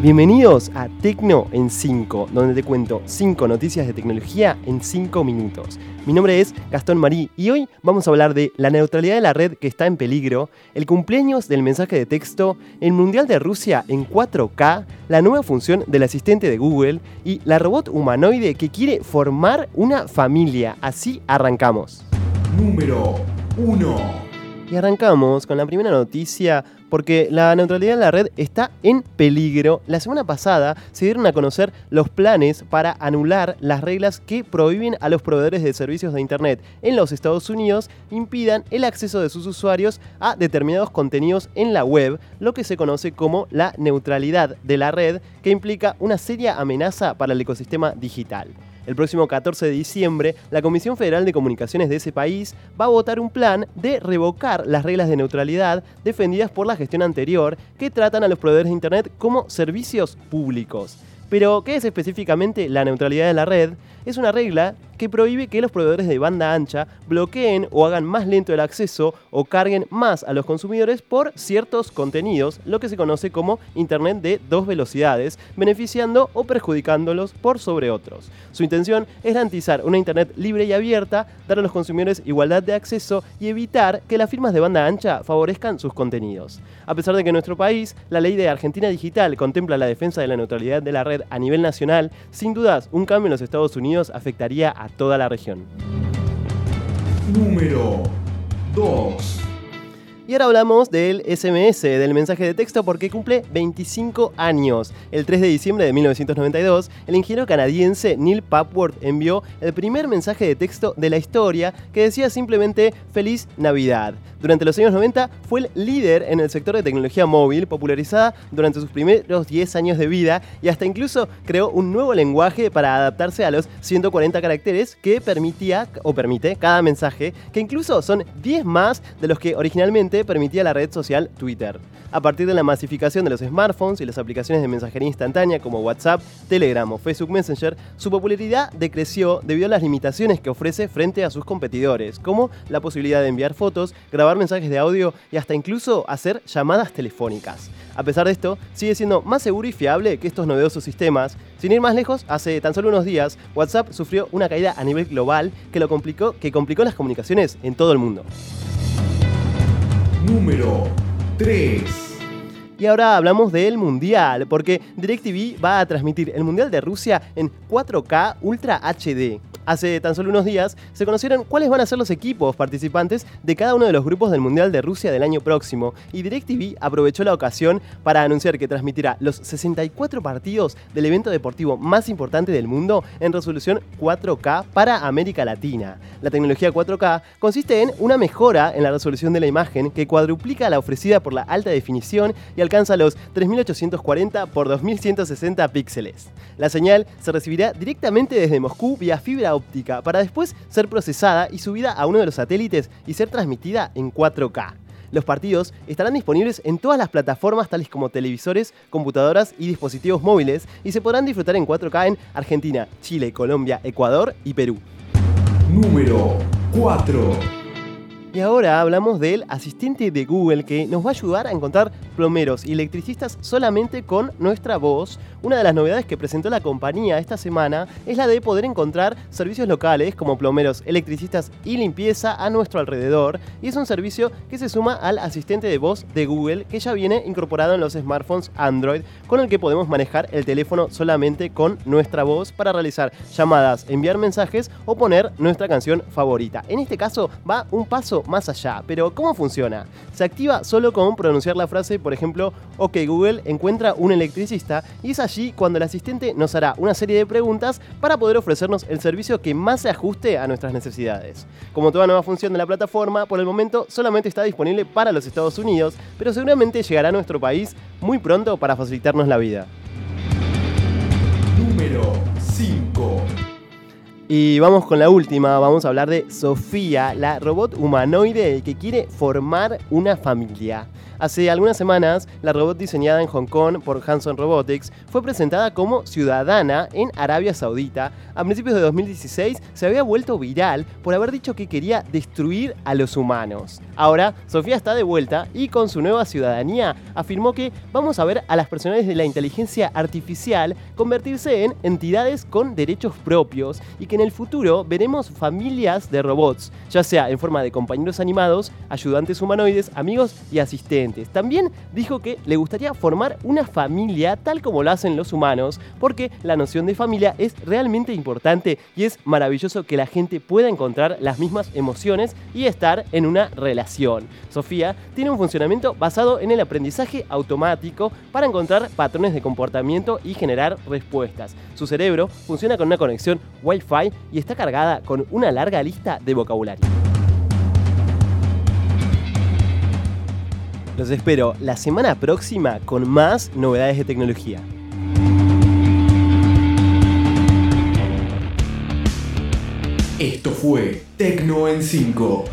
Bienvenidos a Tecno en 5, donde te cuento 5 noticias de tecnología en 5 minutos. Mi nombre es Gastón Marí y hoy vamos a hablar de la neutralidad de la red que está en peligro, el cumpleaños del mensaje de texto, el Mundial de Rusia en 4K, la nueva función del asistente de Google y la robot humanoide que quiere formar una familia. Así arrancamos. Número 1. Y arrancamos con la primera noticia porque la neutralidad de la red está en peligro. La semana pasada se dieron a conocer los planes para anular las reglas que prohíben a los proveedores de servicios de Internet en los Estados Unidos impidan el acceso de sus usuarios a determinados contenidos en la web, lo que se conoce como la neutralidad de la red, que implica una seria amenaza para el ecosistema digital. El próximo 14 de diciembre, la Comisión Federal de Comunicaciones de ese país va a votar un plan de revocar las reglas de neutralidad defendidas por la gestión anterior que tratan a los proveedores de Internet como servicios públicos. Pero, ¿qué es específicamente la neutralidad de la red? Es una regla que prohíbe que los proveedores de banda ancha bloqueen o hagan más lento el acceso o carguen más a los consumidores por ciertos contenidos, lo que se conoce como Internet de dos velocidades, beneficiando o perjudicándolos por sobre otros. Su intención es garantizar una Internet libre y abierta, dar a los consumidores igualdad de acceso y evitar que las firmas de banda ancha favorezcan sus contenidos. A pesar de que en nuestro país la ley de Argentina Digital contempla la defensa de la neutralidad de la red a nivel nacional, sin dudas un cambio en los Estados Unidos afectaría a toda la región. Número 2. Y ahora hablamos del SMS, del mensaje de texto, porque cumple 25 años. El 3 de diciembre de 1992, el ingeniero canadiense Neil Papworth envió el primer mensaje de texto de la historia que decía simplemente Feliz Navidad. Durante los años 90 fue el líder en el sector de tecnología móvil, popularizada durante sus primeros 10 años de vida y hasta incluso creó un nuevo lenguaje para adaptarse a los 140 caracteres que permitía o permite cada mensaje, que incluso son 10 más de los que originalmente permitía la red social Twitter. A partir de la masificación de los smartphones y las aplicaciones de mensajería instantánea como WhatsApp, Telegram o Facebook Messenger, su popularidad decreció debido a las limitaciones que ofrece frente a sus competidores, como la posibilidad de enviar fotos, grabar mensajes de audio y hasta incluso hacer llamadas telefónicas. A pesar de esto, sigue siendo más seguro y fiable que estos novedosos sistemas. Sin ir más lejos, hace tan solo unos días, WhatsApp sufrió una caída a nivel global que, lo complicó, que complicó las comunicaciones en todo el mundo número 3. Y ahora hablamos del Mundial, porque DirecTV va a transmitir el Mundial de Rusia en 4K Ultra HD. Hace tan solo unos días se conocieron cuáles van a ser los equipos participantes de cada uno de los grupos del Mundial de Rusia del año próximo y DirecTV aprovechó la ocasión para anunciar que transmitirá los 64 partidos del evento deportivo más importante del mundo en resolución 4K para América Latina. La tecnología 4K consiste en una mejora en la resolución de la imagen que cuadruplica la ofrecida por la alta definición y alcanza los 3840 por 2160 píxeles. La señal se recibirá directamente desde Moscú vía fibra para después ser procesada y subida a uno de los satélites y ser transmitida en 4K. Los partidos estarán disponibles en todas las plataformas tales como televisores, computadoras y dispositivos móviles y se podrán disfrutar en 4K en Argentina, Chile, Colombia, Ecuador y Perú. Número 4. Y ahora hablamos del asistente de Google que nos va a ayudar a encontrar plomeros y electricistas solamente con nuestra voz. Una de las novedades que presentó la compañía esta semana es la de poder encontrar servicios locales como plomeros, electricistas y limpieza a nuestro alrededor. Y es un servicio que se suma al asistente de voz de Google que ya viene incorporado en los smartphones Android con el que podemos manejar el teléfono solamente con nuestra voz para realizar llamadas, enviar mensajes o poner nuestra canción favorita. En este caso va un paso más allá. Pero ¿cómo funciona? Se activa solo con pronunciar la frase, por ejemplo, OK Google encuentra un electricista y es allí cuando el asistente nos hará una serie de preguntas para poder ofrecernos el servicio que más se ajuste a nuestras necesidades. Como toda nueva función de la plataforma, por el momento solamente está disponible para los Estados Unidos, pero seguramente llegará a nuestro país muy pronto para facilitarnos la vida. Y vamos con la última, vamos a hablar de Sofía, la robot humanoide que quiere formar una familia. Hace algunas semanas, la robot diseñada en Hong Kong por Hanson Robotics fue presentada como ciudadana en Arabia Saudita. A principios de 2016 se había vuelto viral por haber dicho que quería destruir a los humanos. Ahora, Sofía está de vuelta y con su nueva ciudadanía afirmó que vamos a ver a las personalidades de la inteligencia artificial convertirse en entidades con derechos propios y que en el futuro veremos familias de robots, ya sea en forma de compañeros animados, ayudantes humanoides, amigos y asistentes. También dijo que le gustaría formar una familia tal como lo hacen los humanos, porque la noción de familia es realmente importante y es maravilloso que la gente pueda encontrar las mismas emociones y estar en una relación. Sofía tiene un funcionamiento basado en el aprendizaje automático para encontrar patrones de comportamiento y generar respuestas. Su cerebro funciona con una conexión Wi-Fi y está cargada con una larga lista de vocabulario. Los espero la semana próxima con más novedades de tecnología. Esto fue en 5.